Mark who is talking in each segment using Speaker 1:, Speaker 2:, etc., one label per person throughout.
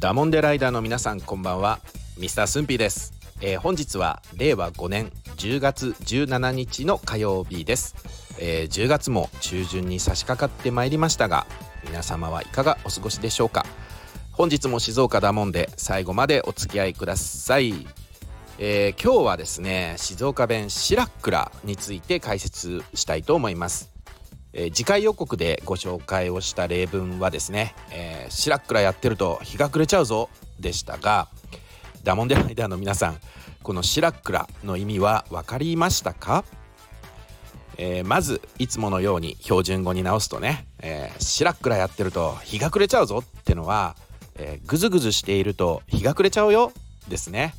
Speaker 1: ダモンデライダーの皆さんこんばんは。ミスタースンピーです、えー、本日は令和5年10月17日の火曜日です、えー、10月も中旬に差し掛かってまいりましたが皆様はいかがお過ごしでしょうか。本日も静岡ダモンで最後までお付き合いください。えー、今日はですね静岡弁シラックラについて解説したいと思います。えー、次回予告でご紹介をした例文はですね「えー、シラックラやってると日が暮れちゃうぞ」でしたがダモンデライダーの皆さんこの「シラックラ」の意味は分かりましたか、えー、まずいつものように標準語に直すとね「えー、シラックラやってると日が暮れちゃうぞ」ってのは、えー、ぐずぐずしていると日が暮れちゃうよですね。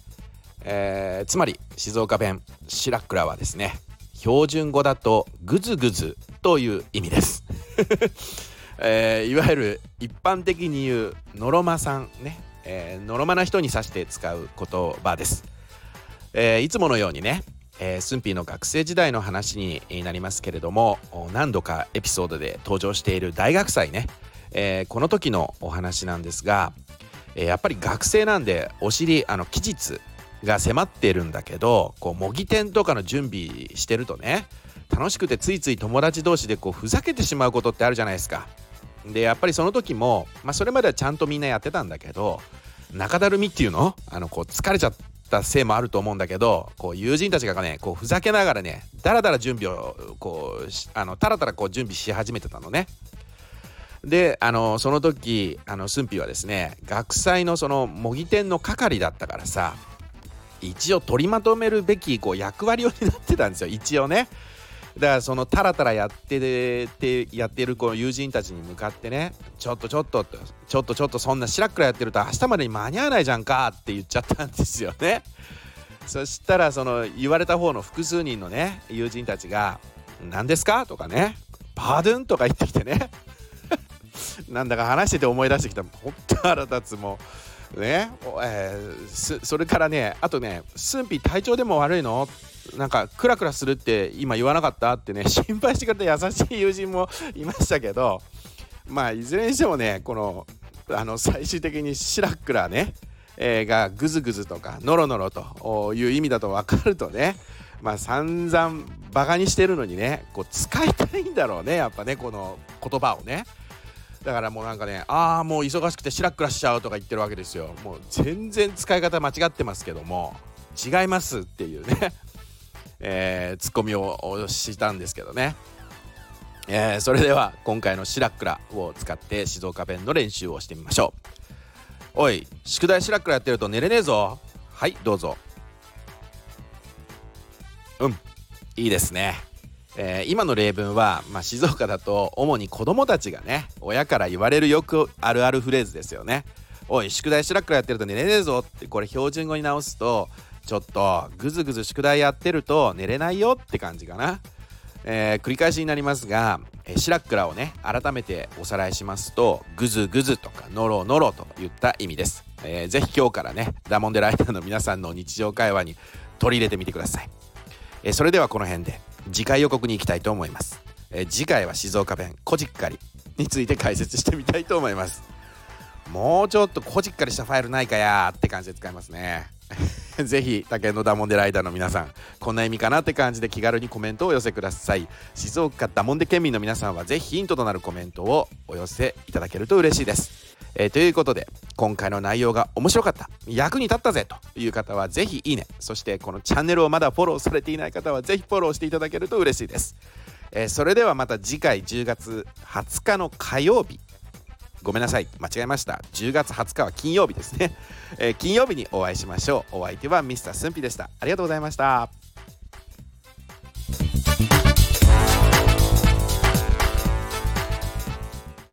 Speaker 1: えー、つまり静岡弁「シラックラ」はですね標準語だとグズグズという意味です、えー、いわゆる一般的に言うのろまさんね、えー、のろまな人に指して使う言葉です、えー、いつものようにねえー、スンピーの学生時代の話になりますけれども何度かエピソードで登場している大学祭ね、えー、この時のお話なんですが、えー、やっぱり学生なんでお尻あの期日が迫っているんだけどこう模擬店とかの準備してるとね楽しくてついつい友達同士でこうふざけてしまうことってあるじゃないですか。でやっぱりその時も、まあ、それまではちゃんとみんなやってたんだけど中だるみっていうの？あのこう疲れちゃったせいもあると思うんだけどこう友人たちがねこうふざけながらねだらだら準備をこうあのたらたらこう準備し始めてたのね。であのその時あの駿府はですね学祭のその模擬店の係だったからさ一応取りまとめるべきこう役割を担ってたんですよ一応ね。だからそのタラタラやっててやってるこの友人たちに向かってねちょっとちょっとちょっとちょっとそんなしらっくらやってると明日までに間に合わないじゃんかって言っちゃったんですよね。そしたらその言われた方の複数人のね友人たちが「何ですか?」とかね「パドゥン?」とか言ってきてね なんだか話してて思い出してきた本当腹立つもう。ねえー、それからねあとね「スンピ体調でも悪いの?」なんかクラクラするって今言わなかった？ってね 心配してくれた優しい友人もいましたけどまあいずれにしてもねこのあの最終的にシラックラね、えー、がグズグズとかノロノロという意味だと分かるとねまあ散々バカにしてるのにねこう使いたいんだろうねやっぱねこの言葉をね。だからもうなんかねああもう忙しくてシラックラしちゃうとか言ってるわけですよ。もう全然使い方間違ってますけども違いますっていうね。えー、ツッコミをしたんですけどね、えー、それでは今回のシラックラを使って静岡弁の練習をしてみましょう。おい宿題シラックラやってると寝れねえぞ。はいどうぞ。うんいいですね。えー、今の例文は、まあ、静岡だと主に子供たちがね親から言われるよくあるあるフレーズですよね。おい宿題しらっくらやってると寝れねえぞってこれ標準語に直すとちょっとぐずぐず宿題やってると寝れないよって感じかな。えー、繰り返しになりますが、えー、シラックラをね改めておさらいしますとぐずぐずとかノロノロといった意味です、えー、ぜひ今日からねダモンデライターの皆さんの日常会話に取り入れてみてください、えー、それではこの辺で次回予告に行きたいと思います、えー、次回は静岡弁こじっかりについて解説してみたいと思います。もうちょっとこじっかりしたファイルないかやって感じで使いますね。ぜひ他県のダモンデライダーの皆さんこんな意味かなって感じで気軽にコメントをお寄せください。静岡ダモンデ県民の皆さんはぜひヒントとなるコメントをお寄せいただけると嬉しいです。えー、ということで今回の内容が面白かった役に立ったぜという方はぜひいいねそしてこのチャンネルをまだフォローされていない方はぜひフォローしていただけると嬉しいです、えー、それではまた次回10月20日の火曜日。ごめんなさい間違えました。10月20日は金曜日ですね、えー、金曜日にお会いしましょう。お相手はミスタースンピでした。ありがとうございました。